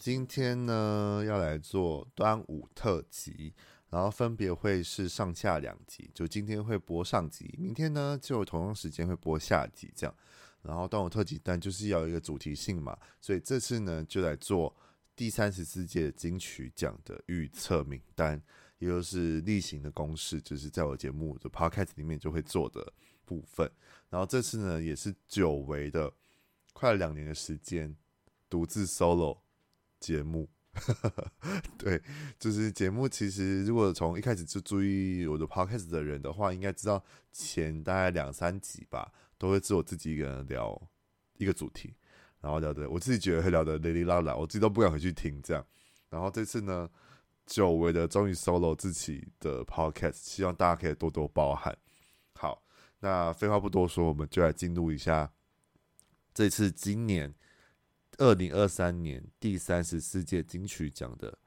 今天呢要来做端午特辑，然后分别会是上下两集，就今天会播上集，明天呢就同样时间会播下集，这样。然后端午特辑，但就是要有一个主题性嘛，所以这次呢就来做第三十四届金曲奖的预测名单，也就是例行的公式，就是在我节目的 podcast 里面就会做的部分。然后这次呢也是久违的，快两年的时间独自 solo。节目，对，就是节目。其实，如果从一开始就注意我的 podcast 的人的话，应该知道前大概两三集吧，都会是我自己一个人聊一个主题，然后聊的我自己觉得会聊的哩哩啦啦，我自己都不敢回去听这样。然后这次呢，久违的终于 solo 自己的 podcast，希望大家可以多多包涵。好，那废话不多说，我们就来进入一下这次今年。二零二三年第三十四届金曲奖的，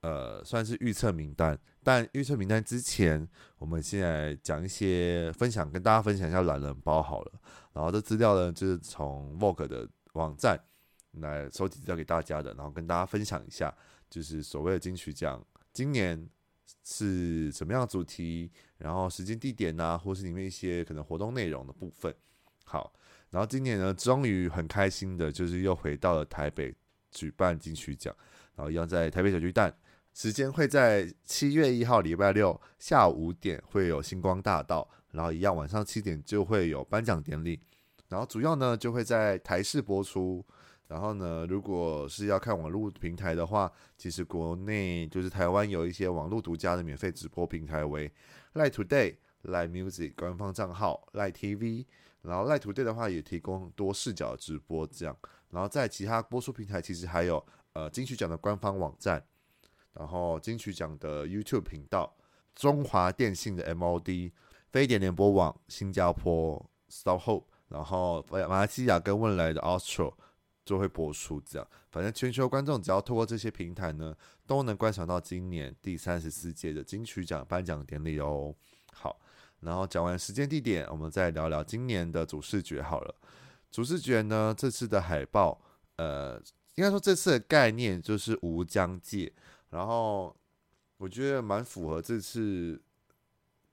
呃，算是预测名单。但预测名单之前，我们先来讲一些分享，跟大家分享一下懒人包好了。然后这资料呢，就是从 Vogue 的网站来收集资料给大家的，然后跟大家分享一下，就是所谓的金曲奖今年是什么样的主题，然后时间、地点啊，或是里面一些可能活动内容的部分。好。然后今年呢，终于很开心的，就是又回到了台北举办金曲奖，然后一样在台北小巨蛋，时间会在七月一号礼拜六下午五点会有星光大道，然后一样晚上七点就会有颁奖典礼，然后主要呢就会在台视播出，然后呢如果是要看网络平台的话，其实国内就是台湾有一些网络独家的免费直播平台为 Line Today、Line Music 官方账号、Line TV。然后赖图队的话也提供多视角直播，这样。然后在其他播出平台，其实还有呃金曲奖的官方网站，然后金曲奖的 YouTube 频道，中华电信的 MOD，非典联播网，新加坡 StarHope，然后马来西亚跟汶来的 Astro 就会播出，这样。反正全球观众只要透过这些平台呢，都能观赏到今年第三十四届的金曲奖颁奖典礼哦。好。然后讲完时间地点，我们再聊聊今年的主视觉好了。主视觉呢，这次的海报，呃，应该说这次的概念就是无疆界。然后我觉得蛮符合这次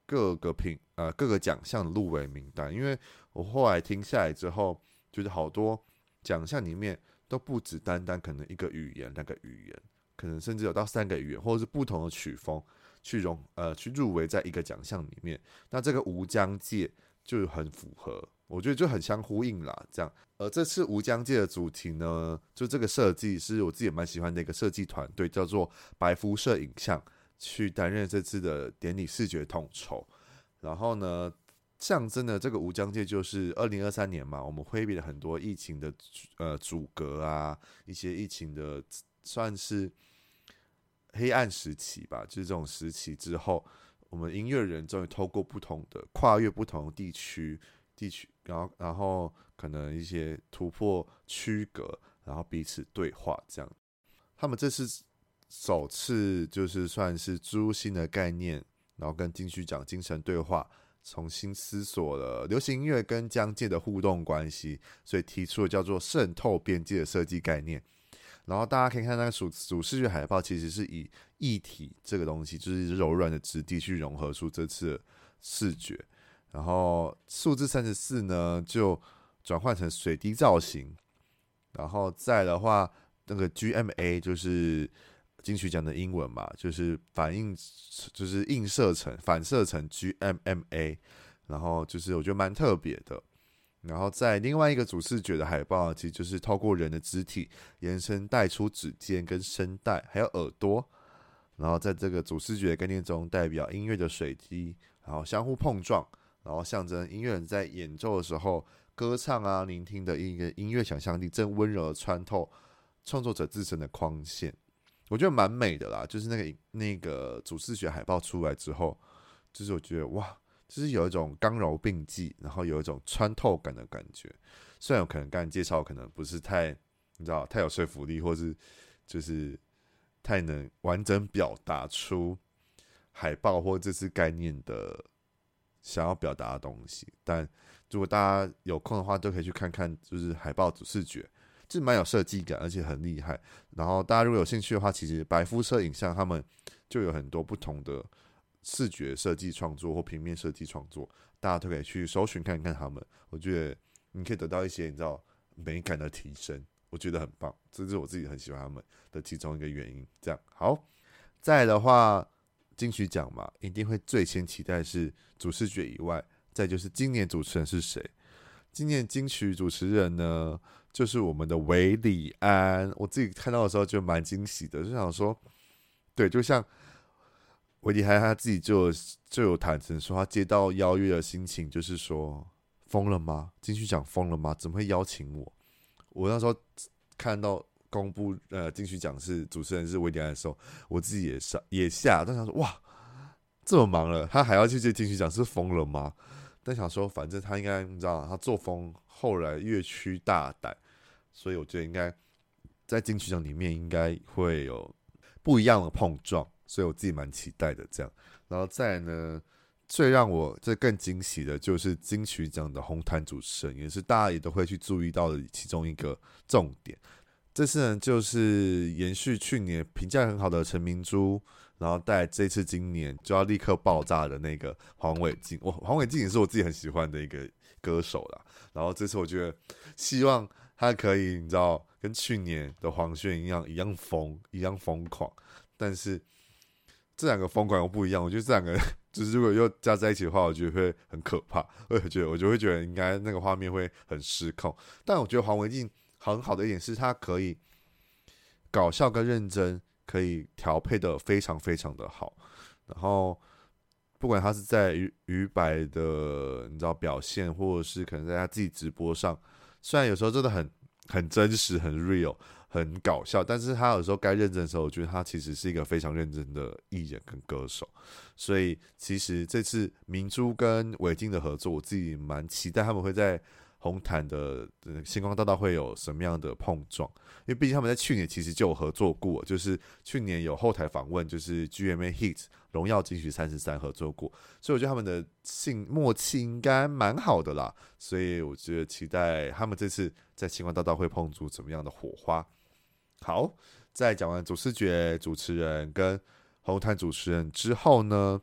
各个评呃各个奖项的入围名单，因为我后来听下来之后，觉得好多奖项里面都不只单单可能一个语言，那个语言可能甚至有到三个语言，或者是不同的曲风。去融呃去入围在一个奖项里面，那这个无疆界就很符合，我觉得就很相呼应啦。这样，而这次无疆界的主题呢，就这个设计是我自己也蛮喜欢的一个设计团队，叫做白辐射影像，去担任这次的典礼视觉统筹。然后呢，象征的这个无疆界就是二零二三年嘛，我们挥别了很多疫情的呃阻隔啊，一些疫情的算是。黑暗时期吧，就是这种时期之后，我们音乐人终于透过不同的跨越不同地区地区，然后然后可能一些突破区隔，然后彼此对话这样。他们这是首次就是算是注入新的概念，然后跟金曲奖精神对话，重新思索了流行音乐跟疆界的互动关系，所以提出了叫做渗透边界的设计概念。然后大家可以看那个主主视觉海报，其实是以液体这个东西，就是柔软的质地去融合出这次视觉。然后数字三十四呢，就转换成水滴造型。然后再的话，那个 GMA 就是金曲奖的英文嘛，就是反映，就是映射成反射成 GMMA。然后就是我觉得蛮特别的。然后在另外一个主视觉的海报，其实就是透过人的肢体延伸带出指尖跟声带，还有耳朵。然后在这个主视觉的概念中，代表音乐的水滴，然后相互碰撞，然后象征音乐人在演奏的时候歌唱啊，聆听的一个音乐想象力正温柔的穿透创作者自身的框线。我觉得蛮美的啦，就是那个那个主视觉海报出来之后，就是我觉得哇。就是有一种刚柔并济，然后有一种穿透感的感觉。虽然有可能刚才介绍可能不是太，你知道，太有说服力，或是就是太能完整表达出海报或这次概念的想要表达的东西。但如果大家有空的话，都可以去看看，就是海报主视觉。就蛮有设计感，而且很厉害。然后大家如果有兴趣的话，其实白肤色影像他们就有很多不同的视觉设计创作或平面设计创作，大家都可以去搜寻看看他们。我觉得你可以得到一些你知道美感的提升，我觉得很棒。这是我自己很喜欢他们的其中一个原因。这样好，再的话，金曲奖嘛，一定会最先期待是主视觉以外，再就是今年主持人是谁。今年金曲主持人呢，就是我们的韦礼安。我自己看到的时候就蛮惊喜的，就想说，对，就像韦礼安他自己就就有坦诚说，他接到邀约的心情就是说，疯了吗？金曲奖疯了吗？怎么会邀请我？我那时候看到公布呃金曲奖是主持人是维迪安的时候，我自己也吓也吓，但想说哇，这么忙了，他还要去接金曲奖，是疯了吗？但想说，反正他应该你知道，他作风后来越趋大胆，所以我觉得应该在金曲奖里面应该会有不一样的碰撞，所以我自己蛮期待的。这样，然后再呢，最让我这更惊喜的就是金曲奖的红毯主持人，也是大家也都会去注意到的其中一个重点。这次呢，就是延续去年评价很好的陈明珠。然后带这次今年就要立刻爆炸的那个黄伟晋，我黄伟晋也是我自己很喜欢的一个歌手啦。然后这次我觉得希望他可以，你知道，跟去年的黄轩一样，一样疯，一样疯狂。但是这两个疯狂又不一样，我觉得这两个 就是如果又加在一起的话，我觉得会很可怕。我也觉得我就会觉得应该那个画面会很失控。但我觉得黄文静很好的一点是他可以搞笑跟认真。可以调配的非常非常的好，然后不管他是在于于白的你知道表现，或者是可能在他自己直播上，虽然有时候真的很很真实、很 real、很搞笑，但是他有时候该认真的时候，我觉得他其实是一个非常认真的艺人跟歌手。所以其实这次明珠跟韦静的合作，我自己蛮期待他们会在。红毯的星光大道会有什么样的碰撞？因为毕竟他们在去年其实就有合作过，就是去年有后台访问，就是 GMA Hit 荣耀金曲三十三合作过，所以我觉得他们的性默契应该蛮好的啦。所以我觉得期待他们这次在星光大道会碰出怎么样的火花。好，在讲完主视觉主持人跟红毯主持人之后呢，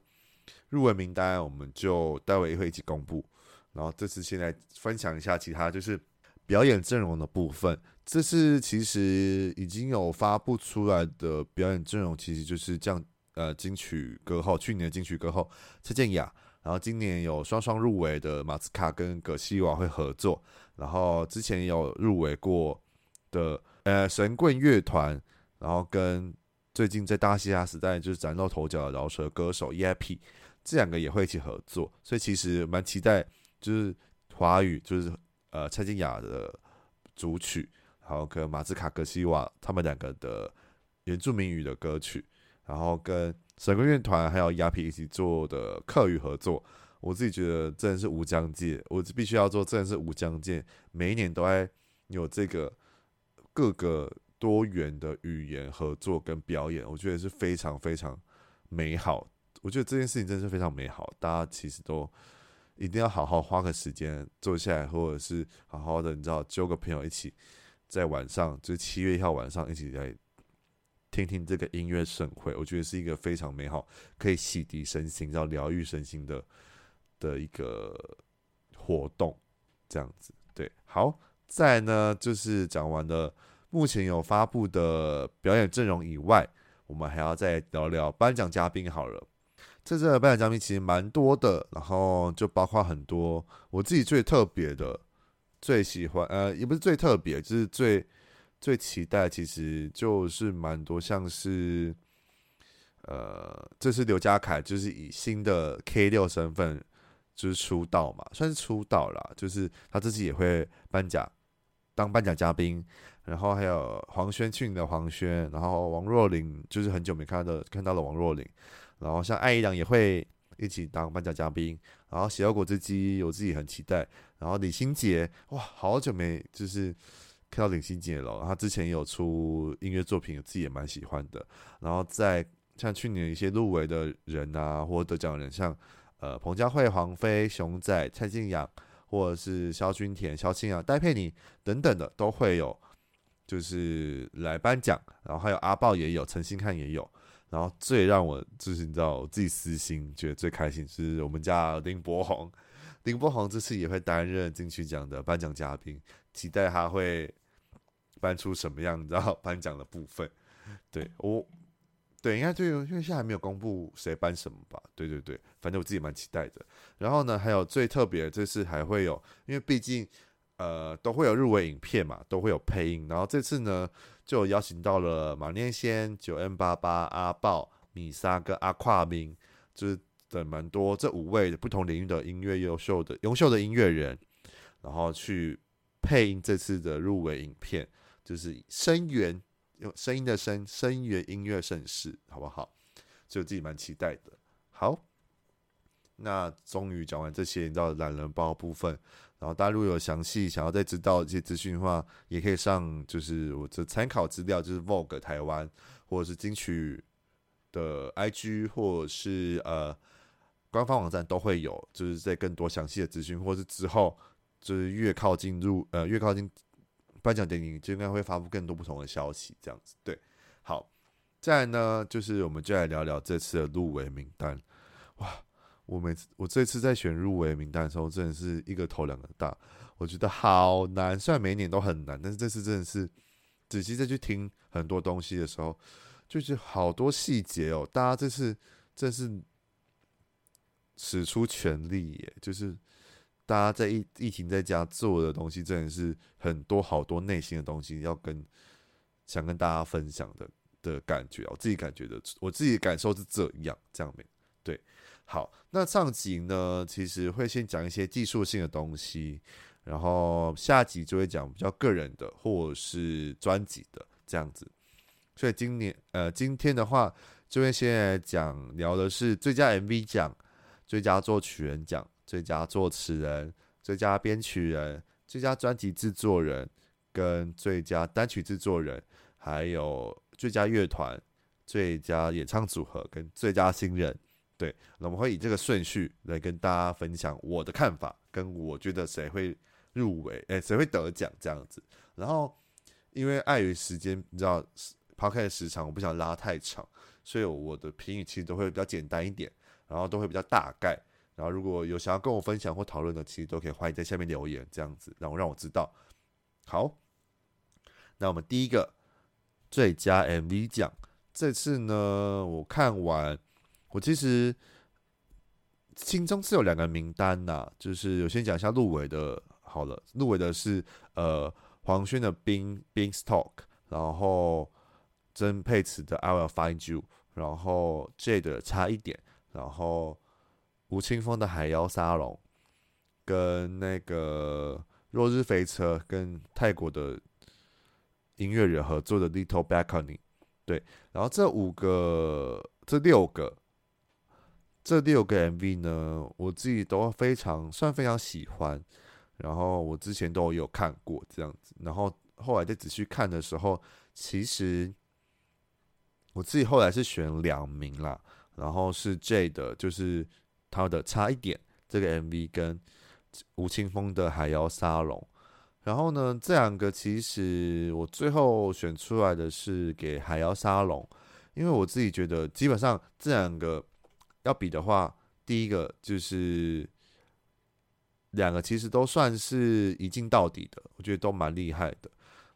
入围名单我们就待会也会一起公布。然后这次现在分享一下其他就是表演阵容的部分。这次其实已经有发布出来的表演阵容，其实就是这样。呃，金曲歌后，去年的金曲歌后蔡健雅，然后今年有双双入围的马斯卡跟葛西瓦会合作，然后之前有入围过的呃神棍乐团，然后跟最近在大嘻哈时代就是崭露头角的饶舌歌手 YAP 这两个也会一起合作，所以其实蛮期待。就是华语，就是呃蔡健雅的主曲，还有跟马斯卡、格西瓦他们两个的原住民语的歌曲，然后跟神棍乐团还有亚皮一起做的客语合作，我自己觉得真的是无疆界，我必须要做，真的是无疆界，每一年都在有这个各个多元的语言合作跟表演，我觉得是非常非常美好，我觉得这件事情真的是非常美好，大家其实都。一定要好好花个时间坐下来，或者是好好的，你知道，揪个朋友一起，在晚上，就是七月一号晚上一起来听听这个音乐盛会。我觉得是一个非常美好，可以洗涤身心、然后疗愈身心的的一个活动。这样子，对，好，再来呢，就是讲完了目前有发布的表演阵容以外，我们还要再聊聊颁奖嘉宾好了。这次的颁奖嘉宾其实蛮多的，然后就包括很多我自己最特别的、最喜欢，呃，也不是最特别，就是最最期待，其实就是蛮多，像是，呃，这是刘家凯，就是以新的 K 六身份就是出道嘛，算是出道啦，就是他自己也会颁奖当颁奖嘉宾，然后还有黄宣庆的黄宣，然后王若琳，就是很久没看到的看到了王若琳。然后像艾怡良也会一起当颁奖嘉宾，然后血肉果汁机我自己很期待，然后李心洁哇，好久没就是看到李心洁了，他之前有出音乐作品，我自己也蛮喜欢的。然后在像去年一些入围的人啊，或者得奖人，像呃彭佳慧、黄妃、熊仔、蔡健雅，或者是萧君田、萧敬腾、戴佩妮等等的，都会有就是来颁奖，然后还有阿豹也有，陈星汉也有。然后最让我就是你知道我自己私心觉得最开心是我们家林柏宏，林柏宏这次也会担任金曲奖的颁奖嘉宾，期待他会颁出什么样你知道 颁奖的部分。对我，对应该对，因为现在还没有公布谁颁什么吧？对对对，反正我自己蛮期待的。然后呢，还有最特别这次还会有，因为毕竟呃都会有入围影片嘛，都会有配音。然后这次呢。就邀请到了马念先、九 N 八八、阿豹、米莎跟阿跨明，就是等蛮多这五位不同领域的音乐优秀的优秀的音乐人，然后去配音这次的入围影片，就是声源用声音的声声源音乐盛世，好不好？所以我自己蛮期待的。好，那终于讲完这些，你知道懒人包部分。然后大家如果有详细想要再知道一些资讯的话，也可以上就是我这参考资料，就是 Vogue 台湾或者是金曲的 IG 或者是呃官方网站都会有，就是在更多详细的资讯，或是之后就是越靠近入呃越靠近颁奖典礼，就应该会发布更多不同的消息，这样子对。好，再来呢，就是我们就来聊聊这次的入围名单，哇。我每次我这次在选入围名单的时候，真的是一个头两个大，我觉得好难。虽然每一年都很难，但是这次真的是仔细再去听很多东西的时候，就是好多细节哦。大家这次真是使出全力耶，就是大家在疫疫情在家做的东西，真的是很多好多内心的东西要跟想跟大家分享的的感觉。我自己感觉的，我自己感受是这样，这样没对。好，那上集呢，其实会先讲一些技术性的东西，然后下集就会讲比较个人的或者是专辑的这样子。所以今年呃，今天的话就会先来讲聊的是最佳 MV 奖、最佳作曲人奖、最佳作词人、最佳编曲人、最佳专辑制作人跟最佳单曲制作人，还有最佳乐团、最佳演唱组合跟最佳新人。对，那我们会以这个顺序来跟大家分享我的看法，跟我觉得谁会入围，诶，谁会得奖这样子。然后，因为碍于时间，你知道抛开时长，我不想拉太长，所以我的评语其实都会比较简单一点，然后都会比较大概。然后如果有想要跟我分享或讨论的，其实都可以欢迎在下面留言，这样子，然后让我知道。好，那我们第一个最佳 MV 奖，这次呢，我看完。我其实心中是有两个名单呐，就是有先讲一下入围的，好了，入围的是呃黄轩的《Bean Beanstalk》，然后曾沛慈的《I Will Find You》，然后 J 的差一点，然后吴青峰的《海妖沙龙》，跟那个落日飞车跟泰国的音乐人合作的《Little Balcony》，对，然后这五个，这六个。这六个 MV 呢，我自己都非常算非常喜欢，然后我之前都有看过这样子，然后后来再仔细看的时候，其实我自己后来是选两名啦，然后是 J 的，就是他的差一点这个 MV 跟吴青峰的海妖沙龙，然后呢，这两个其实我最后选出来的是给海妖沙龙，因为我自己觉得基本上这两个。要比的话，第一个就是两个其实都算是一镜到底的，我觉得都蛮厉害的。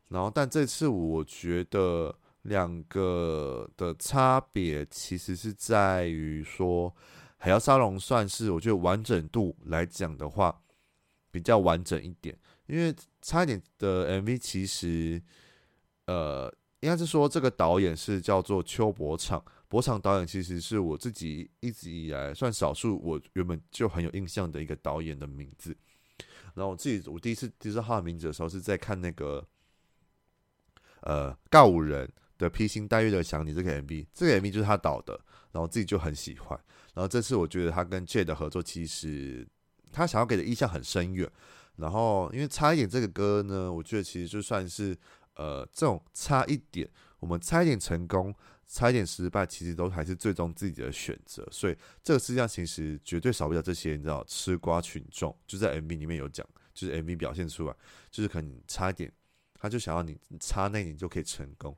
然后，但这次我觉得两个的差别其实是在于说，海妖沙龙算是我觉得完整度来讲的话比较完整一点，因为差一点的 MV 其实呃，应该是说这个导演是叫做邱伯昶。博昶导演其实是我自己一直以来算少数我原本就很有印象的一个导演的名字。然后我自己我第一次知道他的名字的时候是在看那个呃告五人的披星戴月的想你这个 MV，这个 MV 就是他导的，然后自己就很喜欢。然后这次我觉得他跟 J 的合作，其实他想要给的意象很深远。然后因为差一点这个歌呢，我觉得其实就算是呃这种差一点，我们差一点成功。差一点失败，其实都还是最终自己的选择，所以这个世界上其实绝对少不了这些，你知道，吃瓜群众就在 MV 里面有讲，就是 MV 表现出来，就是可能差一点他就想要你差那一点就可以成功，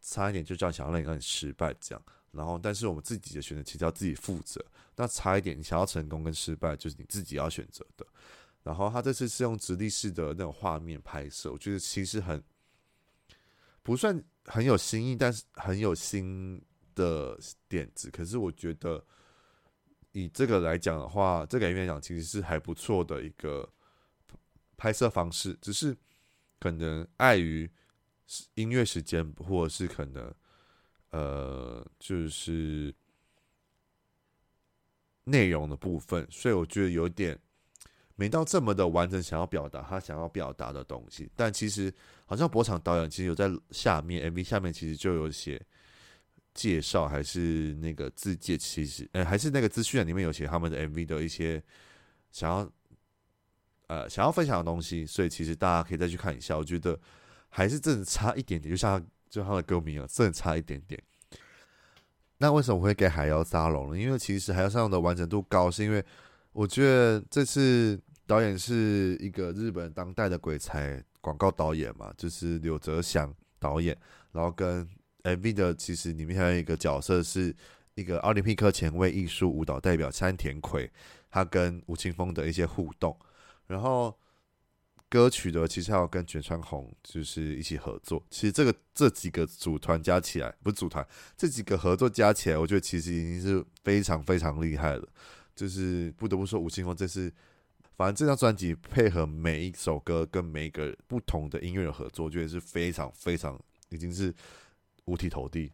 差一点就叫想要让你让你失败这样。然后，但是我们自己的选择其实要自己负责。那差一点，你想要成功跟失败，就是你自己要选择的。然后他这次是用直立式的那种画面拍摄，我觉得其实很不算很有新意，但是很有新的点子。可是我觉得以这个来讲的话，这个来讲其实是还不错的一个拍摄方式。只是可能碍于音乐时间，或者是可能呃，就是内容的部分，所以我觉得有点。没到这么的完整，想要表达他想要表达的东西，但其实好像博场导演其实有在下面 MV 下面其实就有写介绍，还是那个自介，其实呃还是那个资讯里面有写他们的 MV 的一些想要呃想要分享的东西，所以其实大家可以再去看一下。我觉得还是真的差一点点，就像就他的歌名啊，真的差一点点。那为什么会给海妖沙龙呢？因为其实海妖沙龙的完整度高，是因为我觉得这次。导演是一个日本当代的鬼才广告导演嘛，就是柳泽祥导演。然后跟 MV 的其实里面还有一个角色是一个奥林匹克前卫艺术舞蹈代表山田葵，他跟吴青峰的一些互动。然后歌曲的其实还有跟卷川红就是一起合作。其实这个这几个组团加起来不是组团，这几个合作加起来，我觉得其实已经是非常非常厉害了。就是不得不说吴青峰这次。反正这张专辑配合每一首歌跟每一个不同的音乐的合作，我觉得是非常非常已经是五体投地，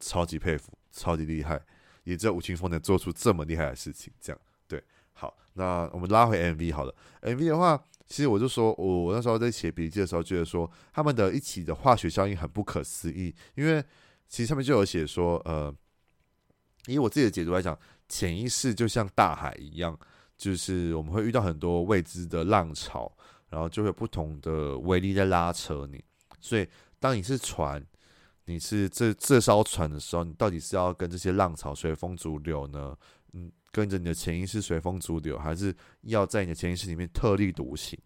超级佩服，超级厉害，也只有吴青峰能做出这么厉害的事情。这样，那我们拉回 MV 好了。MV 的话，其实我就说我我那时候在写笔记的时候，觉得说他们的一起的化学效应很不可思议，因为其实上面就有写说，呃，以我自己的解读来讲，潜意识就像大海一样。就是我们会遇到很多未知的浪潮，然后就会有不同的威力在拉扯你。所以，当你是船，你是这这艘船的时候，你到底是要跟这些浪潮随风逐流呢？嗯，跟着你的潜意识随风逐流，还是要在你的潜意识里面特立独行？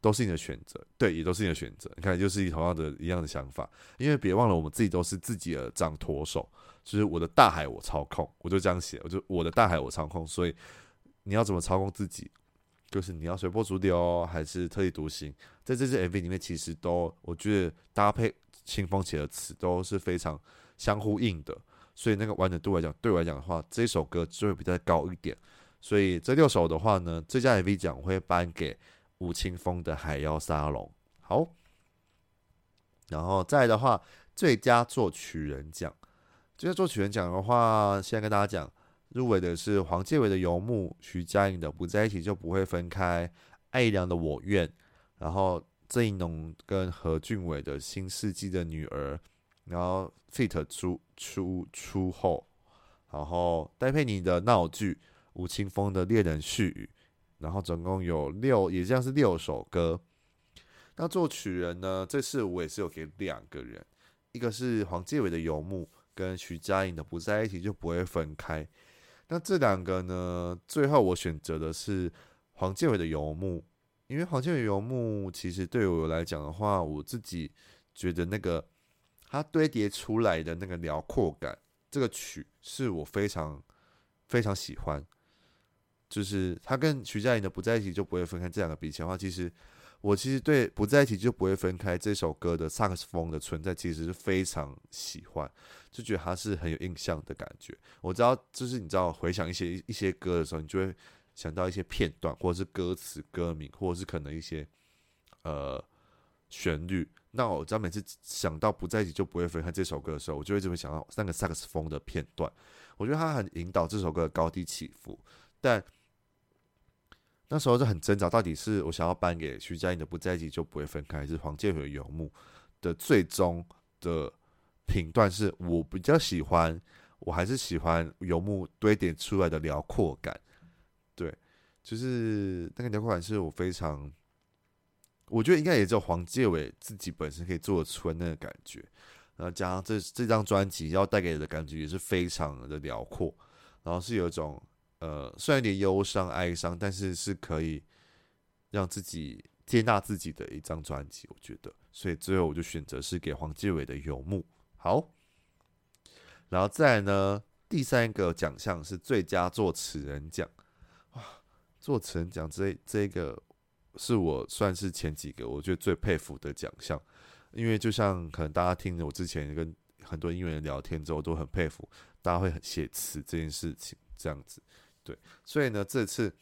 都是你的选择，对，也都是你的选择。你看，就是同样的一样的想法。因为别忘了，我们自己都是自己的掌舵手，就是我的大海我操控，我就这样写，我就我的大海我操控，所以。你要怎么操控自己？就是你要随波逐流，还是特立独行？在这支 MV 里面，其实都我觉得搭配清风写的词都是非常相呼应的，所以那个完整度来讲，对我来讲的话，这首歌就会比较高一点。所以这六首的话呢，最佳 MV 奖会颁给吴青峰的《海妖沙龙》。好，然后再的话，最佳作曲人奖，最佳作曲人奖的话，现在跟大家讲。入围的是黄建伟的《游牧》，徐佳莹的《不在一起就不会分开》，艾良的《我愿》，然后郑宜农跟何俊伟的《新世纪的女儿》，然后 Fit 出出出后，然后戴佩妮的《闹剧》，吴青峰的《恋人絮语》，然后总共有六，也像是六首歌。那作曲人呢？这次我也是有给两个人，一个是黄建伟的《游牧》，跟徐佳莹的《不在一起就不会分开》。那这两个呢？最后我选择的是黄建伟的《游牧》，因为黄建伟《游牧》其实对我来讲的话，我自己觉得那个它堆叠出来的那个辽阔感，这个曲是我非常非常喜欢。就是它跟徐佳莹的《不在一起就不会分开》这两个比起来的话，其实。我其实对不在一起就不会分开这首歌的萨克斯风的存在，其实是非常喜欢，就觉得它是很有印象的感觉。我知道，就是你知道回想一些一些歌的时候，你就会想到一些片段，或者是歌词、歌名，或者是可能一些呃旋律。那我只要每次想到不在一起就不会分开这首歌的时候，我就会这么想到那个萨克斯风的片段。我觉得它很引导这首歌的高低起伏，但。那时候就很挣扎，到底是我想要颁给徐佳莹的《不在一起就不会分开》，还是黄建和《游牧》的最终的评断？是我比较喜欢，我还是喜欢《游牧》堆叠出来的辽阔感。对，就是那个辽阔感是我非常，我觉得应该也只有黄健玮自己本身可以做得出来那个感觉。然后加上这这张专辑要带给的感觉也是非常的辽阔，然后是有一种。呃，虽然有点忧伤、哀伤，但是是可以让自己接纳自己的一张专辑，我觉得，所以最后我就选择是给黄介伟的《游牧》。好，然后再呢，第三个奖项是最佳作词人奖。哇，作词人奖这这个是我算是前几个我觉得最佩服的奖项，因为就像可能大家听我之前跟很多音乐人聊天之后，都很佩服大家会写词这件事情，这样子。对，所以呢，这次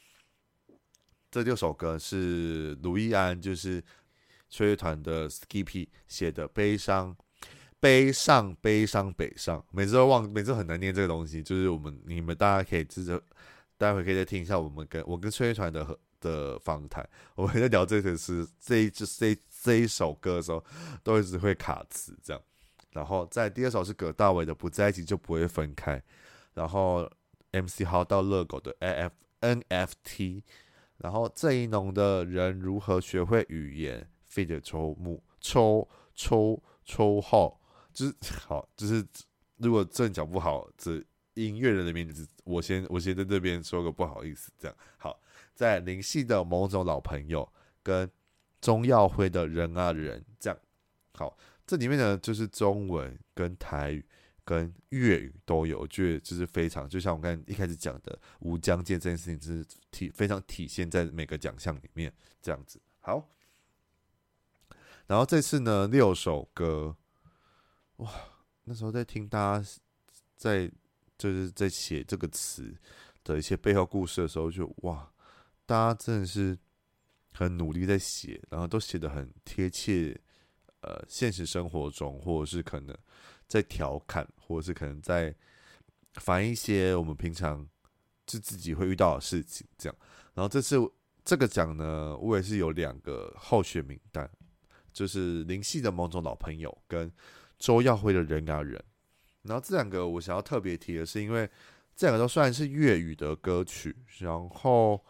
这六首歌是卢易安，就是吹乐团的 Skippy 写的悲伤，悲伤，悲伤，北上，每次都忘，每次很难念这个东西。就是我们你们大家可以自着，待会可以再听一下我们跟我跟吹乐团的的访谈，我们在聊这个是这一这这这一首歌的时候，都一直会卡词这样。然后在第二首是葛大为的不在一起就不会分开，然后。MC 号到乐狗的 AF NFT，然后郑一农的人如何学会语言，feat. 抽木抽抽抽号，就是好，就是如果正讲不好，这音乐人的名字，我先我先在这边说个不好意思，这样好，在林夕的某种老朋友跟钟耀辉的人啊人，这样好，这里面呢就是中文跟台语。跟粤语都有，我觉得就是非常，就像我刚才一开始讲的，吴江界这件事情，就是体非常体现在每个奖项里面这样子。好，然后这次呢，六首歌，哇，那时候在听大家在就是在写这个词的一些背后故事的时候，就哇，大家真的是很努力在写，然后都写得很贴切，呃，现实生活中或者是可能。在调侃，或者是可能在反映一些我们平常就自己会遇到的事情，这样。然后这次这个奖呢，我也是有两个候选名单，就是林夕的某种老朋友跟周耀辉的人啊人。然后这两个我想要特别提的是，因为这两个都算是粤语的歌曲。然后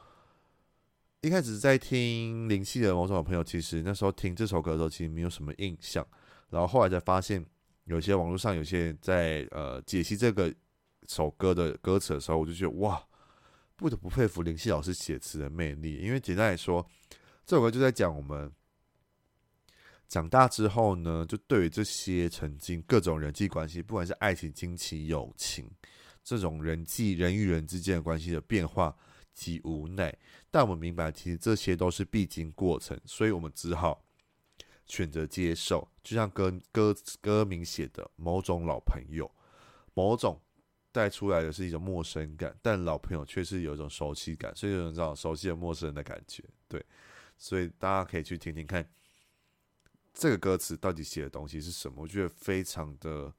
一开始在听林夕的某种朋友，其实那时候听这首歌的时候，其实没有什么印象。然后后来才发现。有些网络上有些人在呃解析这个首歌的歌词的时候，我就觉得哇，不得不佩服林夕老师写词的魅力。因为简单来说，这首歌就在讲我们长大之后呢，就对于这些曾经各种人际关系，不管是爱情、亲情、友情这种人际人与人之间的关系的变化及无奈，但我们明白，其实这些都是必经过程，所以我们只好。选择接受，就像歌歌歌名写的某种老朋友，某种带出来的是一种陌生感，但老朋友却是有一种熟悉感，所以有种这种熟悉的陌生人的感觉。对，所以大家可以去听听看，这个歌词到底写的东西是什么？我觉得非常的，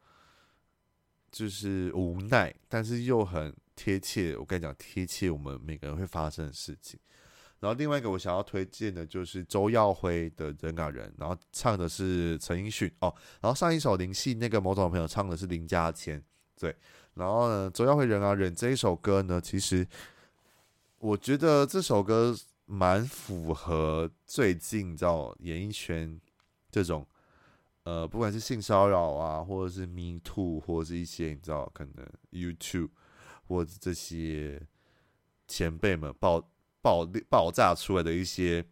就是无奈，但是又很贴切。我跟你讲，贴切我们每个人会发生的事情。然后另外一个我想要推荐的就是周耀辉的《人啊人》，然后唱的是陈奕迅哦。然后上一首林夕那个某种朋友唱的是林嘉谦，对。然后呢，周耀辉《人啊人》这一首歌呢，其实我觉得这首歌蛮符合最近你知道演艺圈这种呃，不管是性骚扰啊，或者是 Me Too，或者是一些你知道可能 YouTube 或者这些前辈们爆。爆爆炸出来的一些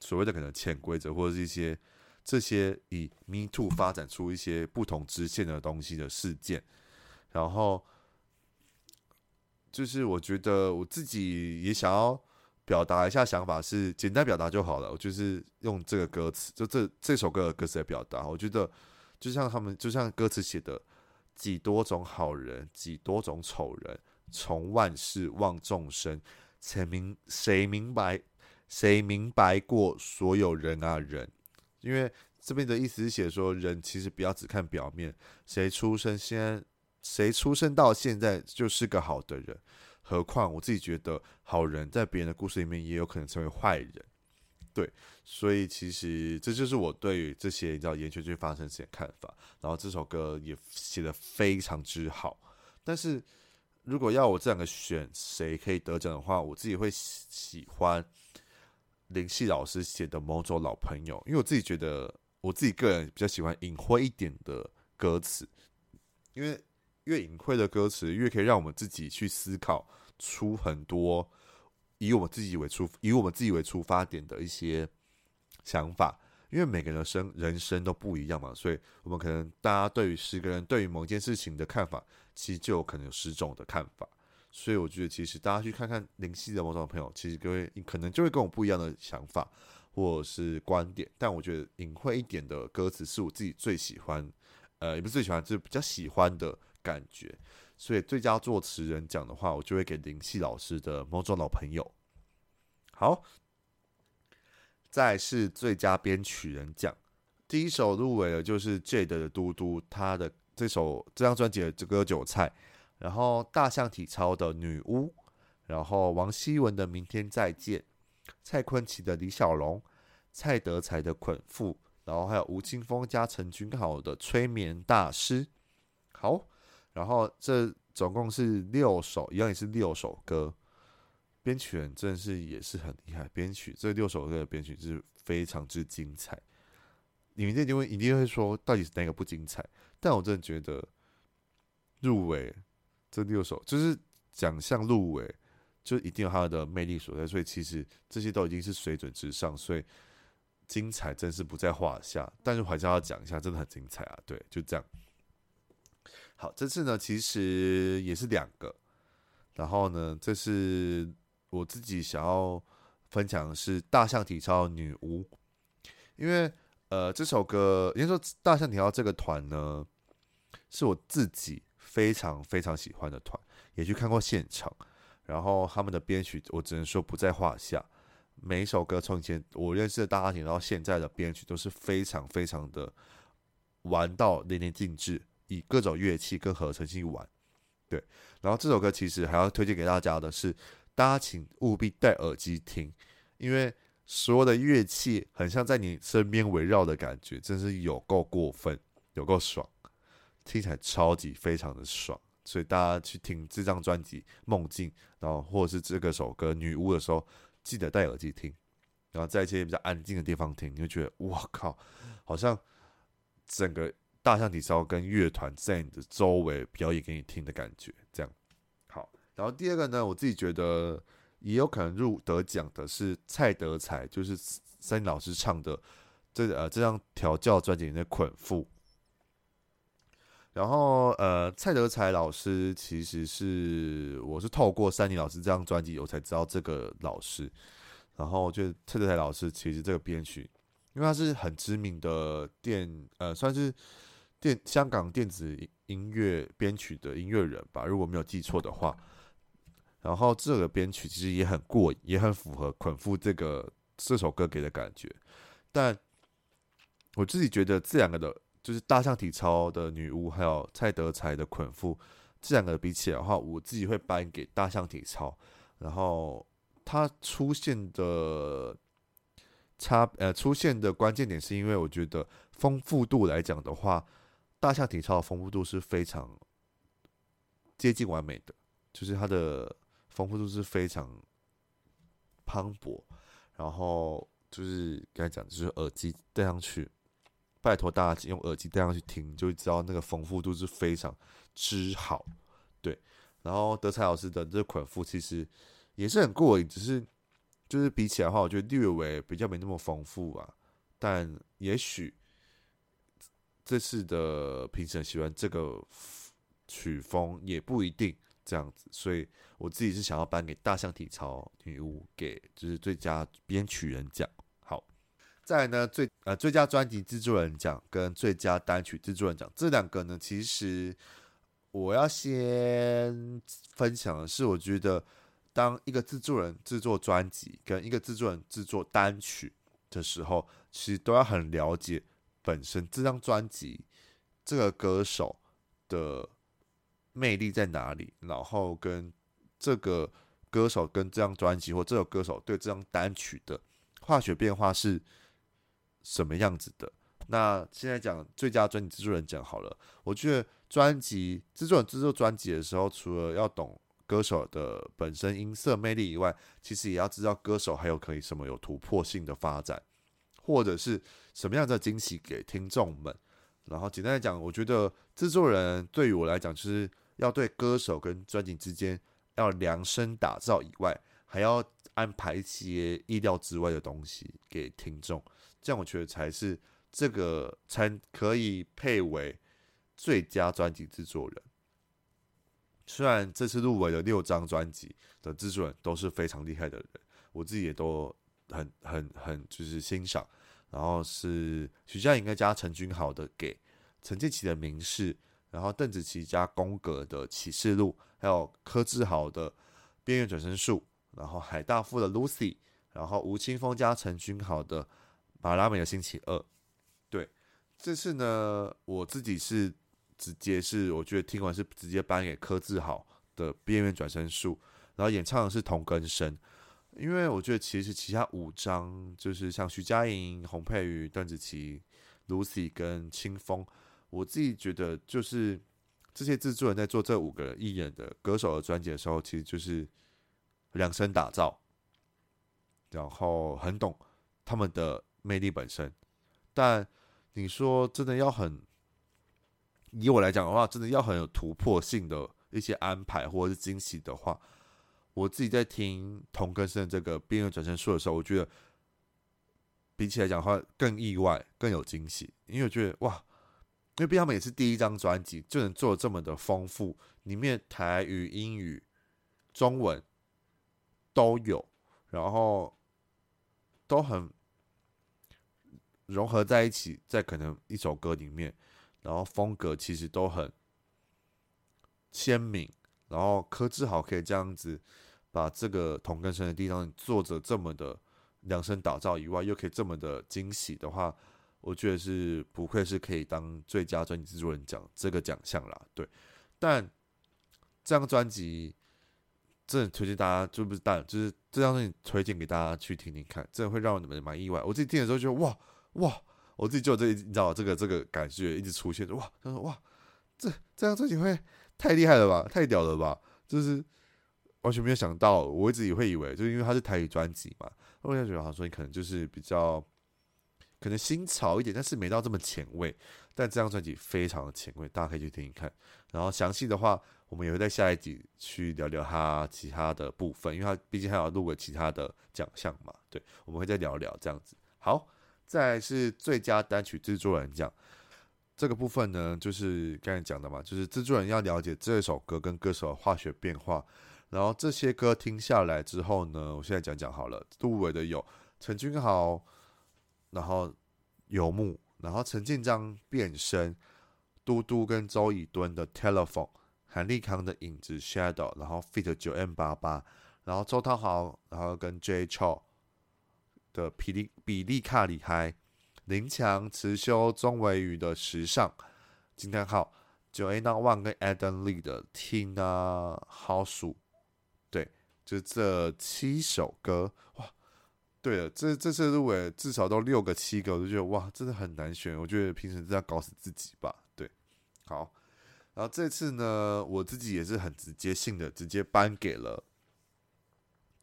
所谓的可能潜规则，或者是一些这些以 Me Too 发展出一些不同支线的东西的事件，然后就是我觉得我自己也想要表达一下想法，是简单表达就好了。我就是用这个歌词，就这这首歌的歌词来表达。我觉得就像他们，就像歌词写的，几多种好人，几多种丑人，从万事望众生。谁明谁明白，谁明白过所有人啊人？因为这边的意思是写说，人其实不要只看表面。谁出生先，谁出生到现在就是个好的人。何况我自己觉得，好人在别人的故事里面也有可能成为坏人。对，所以其实这就是我对于这些叫演艺圈发生这些看法。然后这首歌也写得非常之好，但是。如果要我这两个选谁可以得奖的话，我自己会喜欢林夕老师写的某种老朋友，因为我自己觉得我自己个人比较喜欢隐晦一点的歌词，因为越隐晦的歌词越可以让我们自己去思考出很多以我们自己为出以我们自己为出发点的一些想法，因为每个人生人生都不一样嘛，所以我们可能大家对于十个人对于某件事情的看法，其实就有可能有十种的看法。所以我觉得，其实大家去看看灵系的某种朋友，其实各位可能就会跟我不一样的想法或是观点。但我觉得隐晦一点的歌词是我自己最喜欢，呃，也不是最喜欢，就是比较喜欢的感觉。所以最佳作词人奖的话，我就会给灵系老师的某种老朋友。好。再是最佳编曲人奖，第一首入围的就是 Jade 的嘟嘟，他的这首这张专辑的这个韭菜，然后大象体操的女巫，然后王希文的明天再见，蔡坤奇的李小龙，蔡德才的捆缚，然后还有吴青峰加陈君豪的催眠大师。好，然后这总共是六首，一样也是六首歌。编曲人真是也是很厉害，编曲这六首歌的编曲是非常之精彩。你们一定会一定会说，到底是哪个不精彩？但我真的觉得入围这六首就是奖项入围，就一定有它的魅力所在。所以其实这些都已经是水准之上，所以精彩真是不在话下。但是还是要讲一下，真的很精彩啊！对，就这样。好，这次呢其实也是两个，然后呢这是。我自己想要分享的是《大象体操女巫》，因为呃这首歌，应该说《大象体操》这个团呢，是我自己非常非常喜欢的团，也去看过现场，然后他们的编曲我只能说不在话下，每一首歌从前我认识的大象体到现在的编曲都是非常非常的玩到淋漓尽致，以各种乐器跟合成器玩，对，然后这首歌其实还要推荐给大家的是。大家请务必戴耳机听，因为所有的乐器很像在你身边围绕的感觉，真是有够过分，有够爽，听起来超级非常的爽。所以大家去听这张专辑《梦境》，然后或者是这个首歌《女巫》的时候，记得戴耳机听，然后在一些比较安静的地方听，你就觉得哇靠，好像整个大象体操跟乐团在你的周围表演给你听的感觉，这样。好然后第二个呢，我自己觉得也有可能入得奖的是蔡德才，就是三林老师唱的这呃这张调教专辑里的捆缚。然后呃蔡德才老师其实是我是透过三林老师这张专辑我才知道这个老师。然后我觉得蔡德才老师其实这个编曲，因为他是很知名的电呃算是电香港电子音乐编曲的音乐人吧，如果没有记错的话。然后这个编曲其实也很过瘾，也很符合捆缚这个这首歌给的感觉。但我自己觉得这两个的，就是大象体操的女巫，还有蔡德才的捆缚，这两个比起来的话，我自己会颁给大象体操。然后它出现的差呃出现的关键点，是因为我觉得丰富度来讲的话，大象体操的丰富度是非常接近完美的，就是它的。丰富度是非常磅礴，然后就是刚才讲，就是耳机戴上去，拜托大家用耳机戴上去听，就会知道那个丰富度是非常之好。对，然后德才老师的这捆缚其实也是很过瘾，只是就是比起来的话，我觉得略微比较没那么丰富啊。但也许这次的评审喜欢这个曲风，也不一定。这样子，所以我自己是想要颁给大象体操女巫，给就是最佳编曲人奖。好，再来呢，最呃最佳专辑制作人奖跟最佳单曲制作人奖这两个呢，其实我要先分享的是，我觉得当一个制作人制作专辑跟一个制作人制作单曲的时候，其实都要很了解本身这张专辑这个歌手的。魅力在哪里？然后跟这个歌手跟这张专辑或这首歌手对这张单曲的化学变化是什么样子的？那现在讲最佳专辑制作人奖好了。我觉得专辑制作人制作专辑的时候，除了要懂歌手的本身音色魅力以外，其实也要知道歌手还有可以什么有突破性的发展，或者是什么样的惊喜给听众们。然后简单来讲，我觉得制作人对于我来讲就是。要对歌手跟专辑之间要量身打造以外，还要安排一些意料之外的东西给听众。这样我觉得才是这个才可以配为最佳专辑制作人。虽然这次入围的六张专辑的制作人都是非常厉害的人，我自己也都很很很就是欣赏。然后是徐佳莹跟加陈君豪的《给》，陈建奇的《明示》，然后邓紫棋加宫格的《启示录》，还有柯智豪的《边缘转身术》，然后海大富的《Lucy》，然后吴青峰加陈君豪的《马拉美的星期二》。对，这次呢，我自己是。直接是我觉得听完是直接颁给柯智豪的《边缘转身术》，然后演唱的是同根生，因为我觉得其实其他五张就是像徐佳莹、洪佩瑜、邓紫棋、Lucy 跟青峰，我自己觉得就是这些制作人在做这五个艺人的歌手的专辑的时候，其实就是量身打造，然后很懂他们的魅力本身，但你说真的要很。以我来讲的话，真的要很有突破性的一些安排或者是惊喜的话，我自己在听童根生这个边缘转身术的时候，我觉得比起来讲的话更意外、更有惊喜，因为我觉得哇，因为毕竟他们也是第一张专辑就能做的这么的丰富，里面台语、英语、中文都有，然后都很融合在一起，在可能一首歌里面。然后风格其实都很鲜明，然后柯智豪可以这样子把这个同根生的地方做着这么的量身打造以外，又可以这么的惊喜的话，我觉得是不愧是可以当最佳专辑制作人奖这个奖项啦。对，但这张专辑真的推荐大家，就不是但就是这张专辑推荐给大家去听听看，真的会让你们蛮意外。我自己听的时候觉得哇哇。我自己就有这，你知道这个这个感觉一直出现，哇，他说哇，这这张专辑会太厉害了吧，太屌了吧，就是完全没有想到，我一直也会以为，就是因为他是台语专辑嘛，我就觉得好像说你可能就是比较可能新潮一点，但是没到这么前卫。但这张专辑非常的前卫，大家可以去听听看。然后详细的话，我们也会在下一集去聊聊他其他的部分，因为他毕竟还有录过其他的奖项嘛，对，我们会再聊聊这样子。好。再是最佳单曲制作人奖，这个部分呢，就是刚才讲的嘛，就是制作人要了解这首歌跟歌手的化学变化，然后这些歌听下来之后呢，我现在讲讲好了，入围的有陈君豪，然后游牧，然后陈建章变身，嘟嘟跟周以敦的 Telephone，韩立康的影子 Shadow，然后 Fit 九 M 八八然后周汤豪，然后跟 J c h o。的比利比利卡里嗨，林强、辞修、钟维宇的时尚，惊叹号，Joanna Wang 跟 Adam Lee 的 Tina 好数对，就这七首歌，哇，对了，这这次入围至少都六个七个，我就觉得哇，真的很难选，我觉得平时这样搞死自己吧，对，好，然后这次呢，我自己也是很直接性的，直接颁给了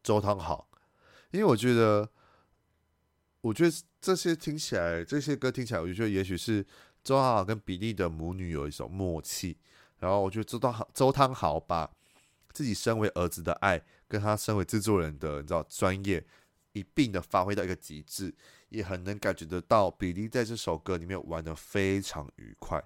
周汤豪，因为我觉得。我觉得这些听起来，这些歌听起来，我就觉得也许是周汤豪跟比利的母女有一种默契。然后我觉得周汤豪，周汤豪把自己身为儿子的爱，跟他身为制作人的你知道专业一并的发挥到一个极致，也很能感觉得到比利在这首歌里面玩的非常愉快。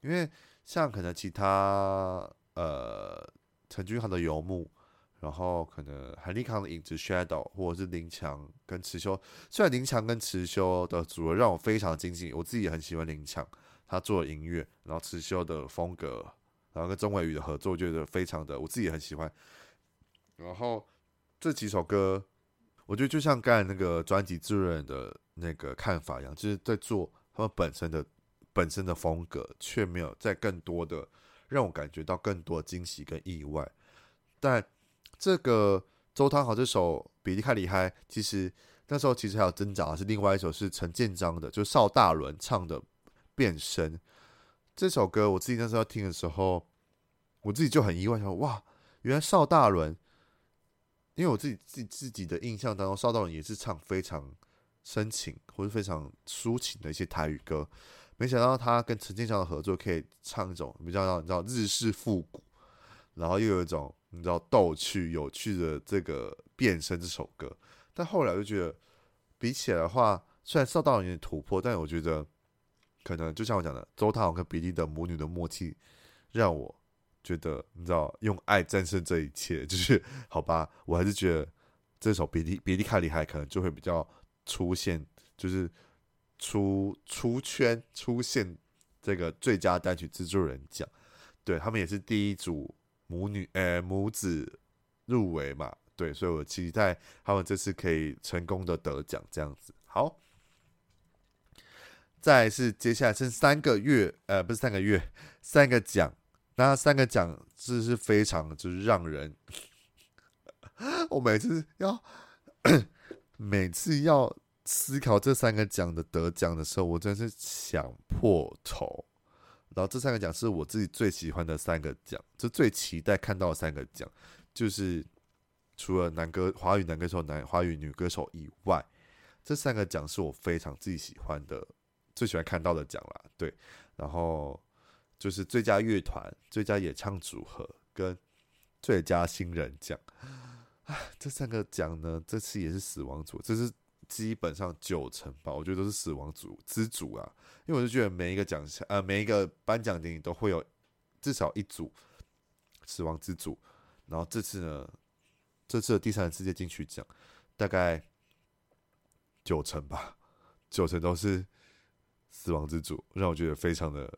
因为像可能其他呃陈君豪的游牧。然后可能韩立康的影子 Shadow，或者是林强跟持修，虽然林强跟持修的组合让我非常惊喜，我自己也很喜欢林强他做的音乐，然后持修的风格，然后跟钟伟宇的合作，我觉得非常的，我自己也很喜欢。然后这几首歌，我觉得就像刚才那个专辑制作人的那个看法一样，就是在做他们本身的本身的风格，却没有在更多的让我感觉到更多惊喜跟意外，但。这个周汤豪这首《比利卡里嗨》，其实那时候其实还有挣扎，是另外一首是陈建章的，就是邵大伦唱的《变身》这首歌。我自己那时候听的时候，我自己就很意外，说哇，原来邵大伦，因为我自己自自己的印象当中，邵大伦也是唱非常深情或者非常抒情的一些台语歌，没想到他跟陈建章的合作可以唱一种比较你知道日式复古，然后又有一种。你知道逗趣有趣的这个变身这首歌，但后来就觉得比起来的话，虽然受到了有点突破，但我觉得可能就像我讲的，周汤豪跟比利的母女的默契，让我觉得你知道，用爱战胜这一切，就是好吧，我还是觉得这首比利比利卡厉害，可能就会比较出现，就是出出圈出现这个最佳单曲制作人奖，对他们也是第一组母女呃母子入围嘛。对，所以我期待他们这次可以成功的得奖，这样子。好，再是接下来剩三个月，呃，不是三个月，三个奖。那三个奖这是非常就是让人，我每次要每次要思考这三个奖的得奖的时候，我真是想破头。然后这三个奖是我自己最喜欢的三个奖，就最期待看到的三个奖，就是。除了男歌、华语男歌手、男华语女歌手以外，这三个奖是我非常自己喜欢的、最喜欢看到的奖啦。对，然后就是最佳乐团、最佳演唱组合跟最佳新人奖。这三个奖呢，这次也是死亡组，这是基本上九成吧，我觉得都是死亡组之组啊。因为我就觉得每一个奖项，呃，每一个颁奖典礼都会有至少一组死亡之组，然后这次呢。这次的第三十四届金曲奖，大概九成吧，九成都是死亡之组，让我觉得非常的，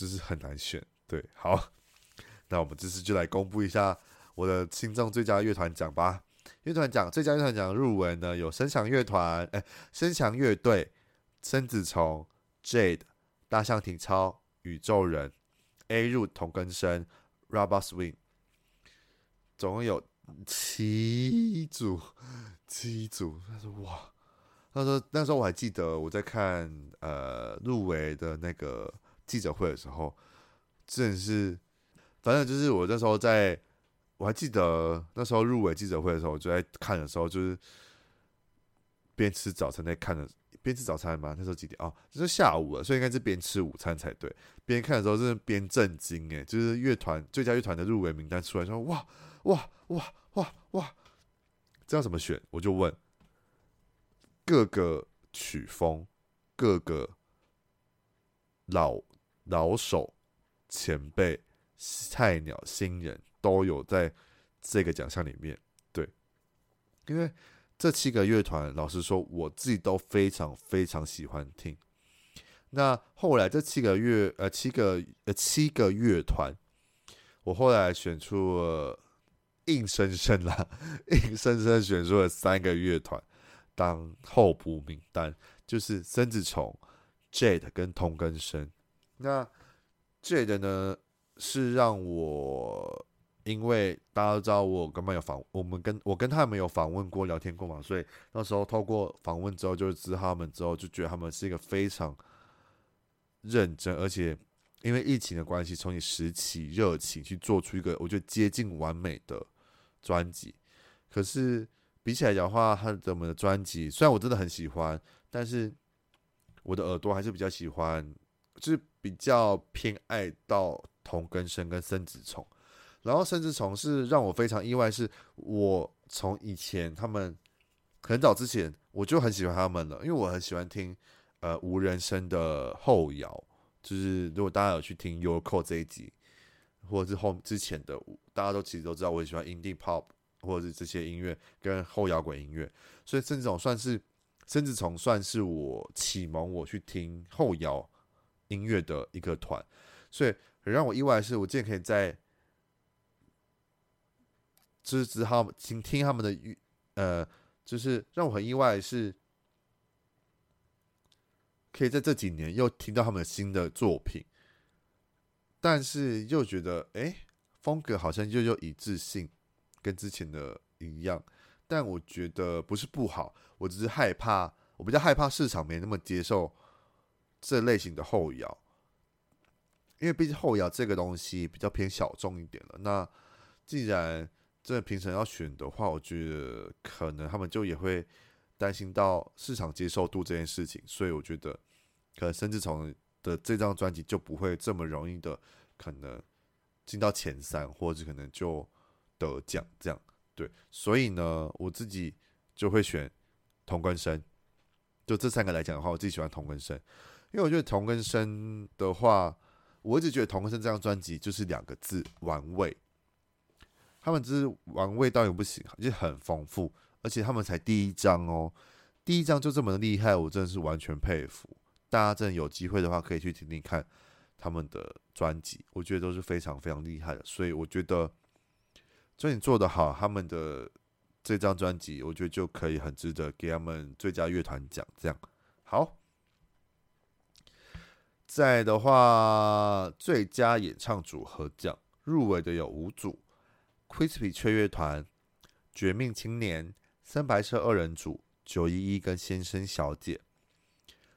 就是很难选。对，好，那我们这次就来公布一下我的心中最佳乐团奖吧。乐团奖最佳乐团奖入围呢，有声响乐团、哎，声响乐队、森子虫、Jade、大象体操、宇宙人、，A 入同根生、Rubber Swing，总共有。七组，七组。他说：“哇，他说那时候我还记得我在看呃入围的那个记者会的时候，真是，反正就是我那时候在，我还记得那时候入围记者会的时候，我就在看的时候，就是边吃早餐在看的，边吃早餐嘛。那时候几点？哦，就是下午了，所以应该是边吃午餐才对。边看的时候，真的边震惊哎，就是乐团最佳乐团的入围名单出来说，哇哇哇！”哇哇，这要怎么选？我就问各个曲风、各个老老手、前辈、菜鸟、新人都有在这个奖项里面。对，因为这七个乐团，老实说，我自己都非常非常喜欢听。那后来这七个乐呃七个呃七个乐团，我后来选出了。硬生生啦，硬生生选出了三个乐团当候补名单，就是孙子虫、Jade 跟同根生。那这个呢，是让我，因为大家都知道我跟他们有访，我们跟我跟他们有访问过、聊天过嘛，所以那时候透过访问之后，就是知他们之后，就觉得他们是一个非常认真，而且。因为疫情的关系，从你拾起热情去做出一个我觉得接近完美的专辑。可是比起来讲话，他的我们的专辑虽然我真的很喜欢，但是我的耳朵还是比较喜欢，就是比较偏爱到同根生跟森子虫。然后森子虫是让我非常意外，是我从以前他们很早之前我就很喜欢他们了，因为我很喜欢听呃无人声的后摇。就是如果大家有去听 Your Call 这一集，或者是后之前的，大家都其实都知道，我很喜欢 Indie Pop 或者是这些音乐跟后摇滚音乐，所以甚至这种算是，甚至从算是我启蒙我去听后摇音乐的一个团，所以很让我意外的是，我竟然可以在，就是他们听听他们的，呃，就是让我很意外的是。可以在这几年又听到他们的新的作品，但是又觉得，哎，风格好像又又一致性跟之前的一样。但我觉得不是不好，我只是害怕，我比较害怕市场没那么接受这类型的后摇，因为毕竟后摇这个东西比较偏小众一点了。那既然这评审要选的话，我觉得可能他们就也会。担心到市场接受度这件事情，所以我觉得可能甚至从的这张专辑就不会这么容易的可能进到前三，或者可能就得奖这样。对，所以呢，我自己就会选同根生。就这三个来讲的话，我最喜欢同根生，因为我觉得同根生的话，我一直觉得同根生这张专辑就是两个字玩味。他们只是玩味到也不行，就很丰富，而且他们才第一张哦，第一张就这么厉害，我真的是完全佩服。大家真的有机会的话，可以去听听看他们的专辑，我觉得都是非常非常厉害的。所以我觉得专辑做得好，他们的这张专辑，我觉得就可以很值得给他们最佳乐团奖。这样好，在的话，最佳演唱组合奖入围的有五组。Crispy 雀乐团、绝命青年、三白色二人组、九一一跟先生小姐。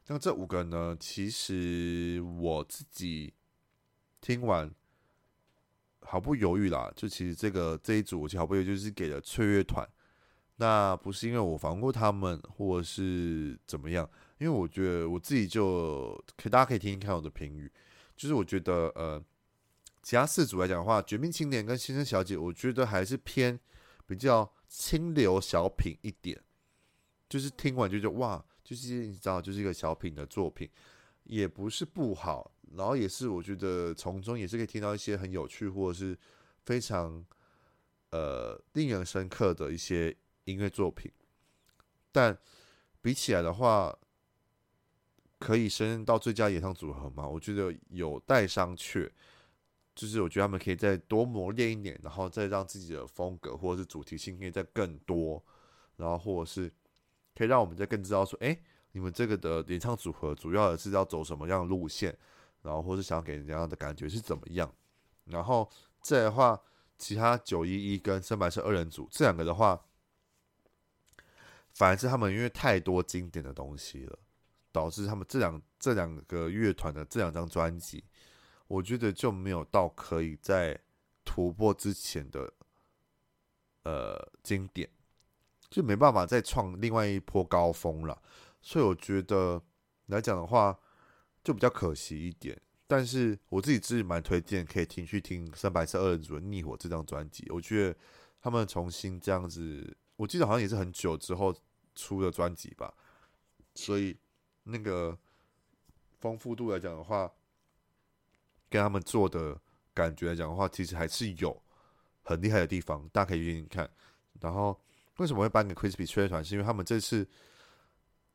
那这五个呢？其实我自己听完毫不犹豫啦，就其实这个这一组，我毫不犹豫就是给了雀乐团。那不是因为我防过他们，或者是怎么样？因为我觉得我自己就可，大家可以听听看我的评语，就是我觉得呃。其他四组来讲的话，《绝命青年》跟《先生小姐》，我觉得还是偏比较清流小品一点，就是听完就觉得哇，就是你知道，就是一个小品的作品，也不是不好，然后也是我觉得从中也是可以听到一些很有趣或者是非常呃令人深刻的一些音乐作品，但比起来的话，可以升到最佳演唱组合吗？我觉得有待商榷。就是我觉得他们可以再多磨练一点，然后再让自己的风格或者是主题性可以再更多，然后或者是可以让我们再更知道说，哎，你们这个的演唱组合主要的是要走什么样的路线，然后或是想给人家的感觉是怎么样。然后再的话，其他九一一跟深白色二人组这两个的话，反而是他们因为太多经典的东西了，导致他们这两这两个乐团的这两张专辑。我觉得就没有到可以再突破之前的呃经典，就没办法再创另外一波高峰了。所以我觉得来讲的话，就比较可惜一点。但是我自己自己蛮推荐可以听去听深白色二人组的《逆火》这张专辑。我觉得他们重新这样子，我记得好像也是很久之后出的专辑吧。所以那个丰富度来讲的话，跟他们做的感觉来讲的话，其实还是有很厉害的地方，大家可以听听看。然后为什么会颁给 Crispy 雀乐团？是因为他们这次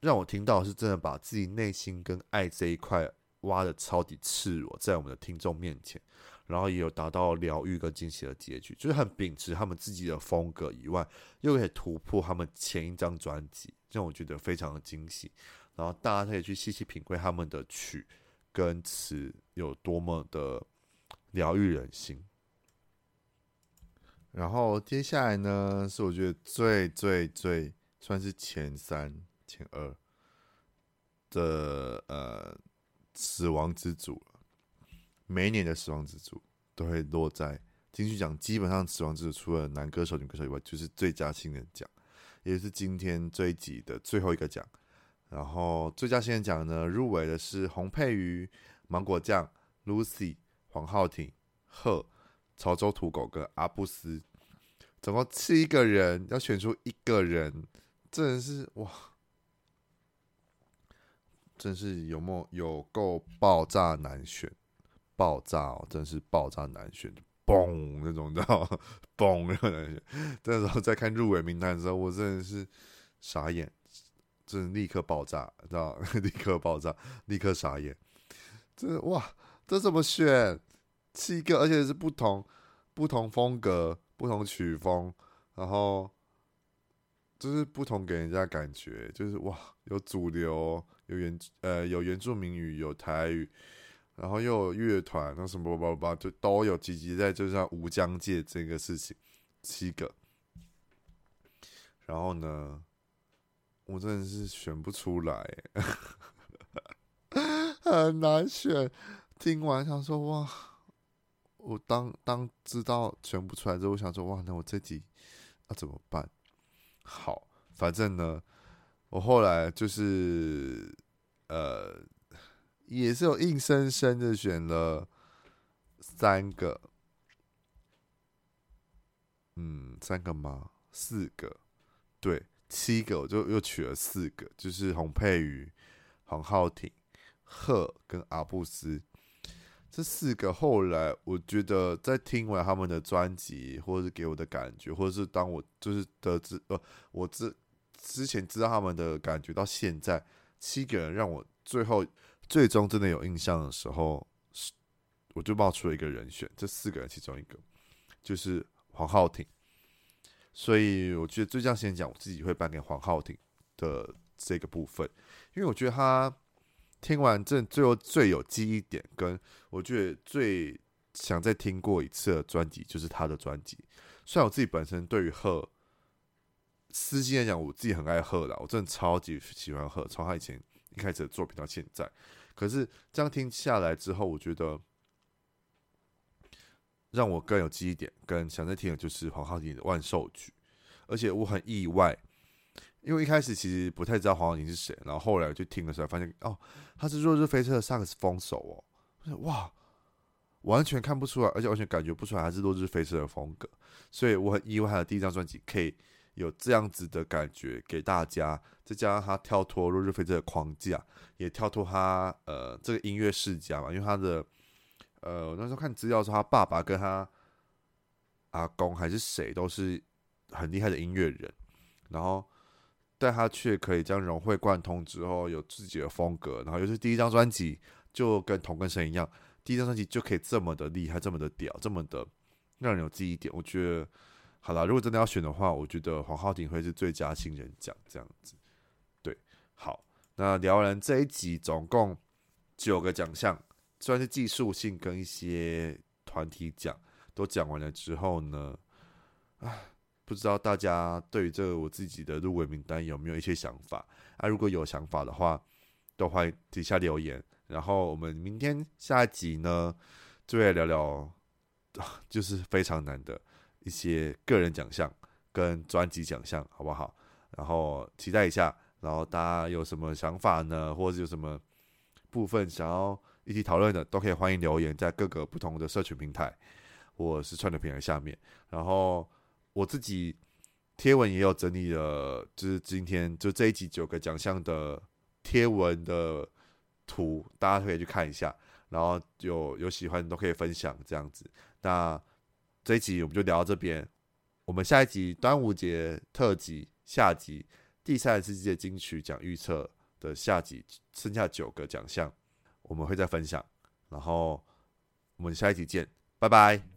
让我听到是真的把自己内心跟爱这一块挖的超级赤裸，在我们的听众面前，然后也有达到疗愈跟惊喜的结局，就是很秉持他们自己的风格以外，又可以突破他们前一张专辑，让我觉得非常的惊喜。然后大家可以去细细品味他们的曲。跟词有多么的疗愈人心，然后接下来呢，是我觉得最最最算是前三前二的呃死亡之组，每一年的死亡之组都会落在金曲奖，基本上死亡之组除了男歌手、女歌手以外，就是最佳新人奖，也是今天这一集的最后一个奖。然后最佳新人奖呢，入围的是洪佩瑜、芒果酱、Lucy、黄浩庭、贺、潮州土狗跟阿布斯，总共七个人要选出一个人，真的是哇，真是有没有够爆炸难选，爆炸哦，真是爆炸难选，嘣那种的，嘣 那种难选。那时候在看入围名单的时候，我真的是傻眼。真的立刻爆炸，知道？立刻爆炸，立刻傻眼。这哇，这怎么选？七个，而且是不同不同风格、不同曲风，然后就是不同给人家感觉，就是哇，有主流，有原呃有原住民语，有台语，然后又有乐团，那什么吧吧吧就都有集集在，就像无疆界这个事情，七个。然后呢？我真的是选不出来，很难选。听完想说哇，我当当知道选不出来之后，我想说哇，那我这集要怎么办？好，反正呢，我后来就是呃，也是有硬生生的选了三个，嗯，三个吗？四个，对。七个，我就又取了四个，就是洪佩瑜、黄浩庭、贺跟阿布斯这四个。后来我觉得在听完他们的专辑，或者是给我的感觉，或者是当我就是得知呃，我之之前知道他们的感觉，到现在七个人让我最后最终真的有印象的时候，是我就冒出了一个人选，这四个人其中一个就是黄浩庭。所以我觉得最佳先讲，我自己会颁给黄浩庭的这个部分，因为我觉得他听完这最后最有记忆点，跟我觉得最想再听过一次的专辑就是他的专辑。虽然我自己本身对于贺，私心来讲，我自己很爱贺的，我真的超级喜欢贺，从他以前一开始的作品到现在。可是这样听下来之后，我觉得。让我更有记忆点，跟想再听的就是黄浩庭的《万寿菊》，而且我很意外，因为一开始其实不太知道黄浩庭是谁，然后后来就听的时候发现，哦，他是《落日飞车》的萨克斯风手哦，我说哇，完全看不出来，而且完全感觉不出来他是《落日飞车》的风格，所以我很意外他的第一张专辑可以有这样子的感觉给大家，再加上他跳脱《落日飞车》的框架，也跳脱他呃这个音乐世家嘛，因为他的。呃，我那时候看资料说，他爸爸跟他阿公还是谁都是很厉害的音乐人，然后但他却可以将融会贯通之后有自己的风格，然后又是第一张专辑就跟同根生一样，第一张专辑就可以这么的厉害，这么的屌，这么的让人有记忆点。我觉得好了，如果真的要选的话，我觉得黄浩庭会是最佳新人奖这样子。对，好，那聊完这一集总共九个奖项。算是技术性跟一些团体奖都讲完了之后呢，啊，不知道大家对于这个我自己的入围名单有没有一些想法？啊，如果有想法的话，都欢迎底下留言。然后我们明天下一集呢，就来聊聊，就是非常难的一些个人奖项跟专辑奖项，好不好？然后期待一下。然后大家有什么想法呢？或者有什么部分想要？一起讨论的都可以欢迎留言，在各个不同的社群平台或是串流平台下面。然后我自己贴文也有整理了，就是今天就这一集九个奖项的贴文的图，大家可以去看一下。然后有有喜欢都可以分享这样子。那这一集我们就聊到这边，我们下一集端午节特辑下集第三十四届金曲奖预测的下集，剩下九个奖项。我们会再分享，然后我们下一集见，拜拜。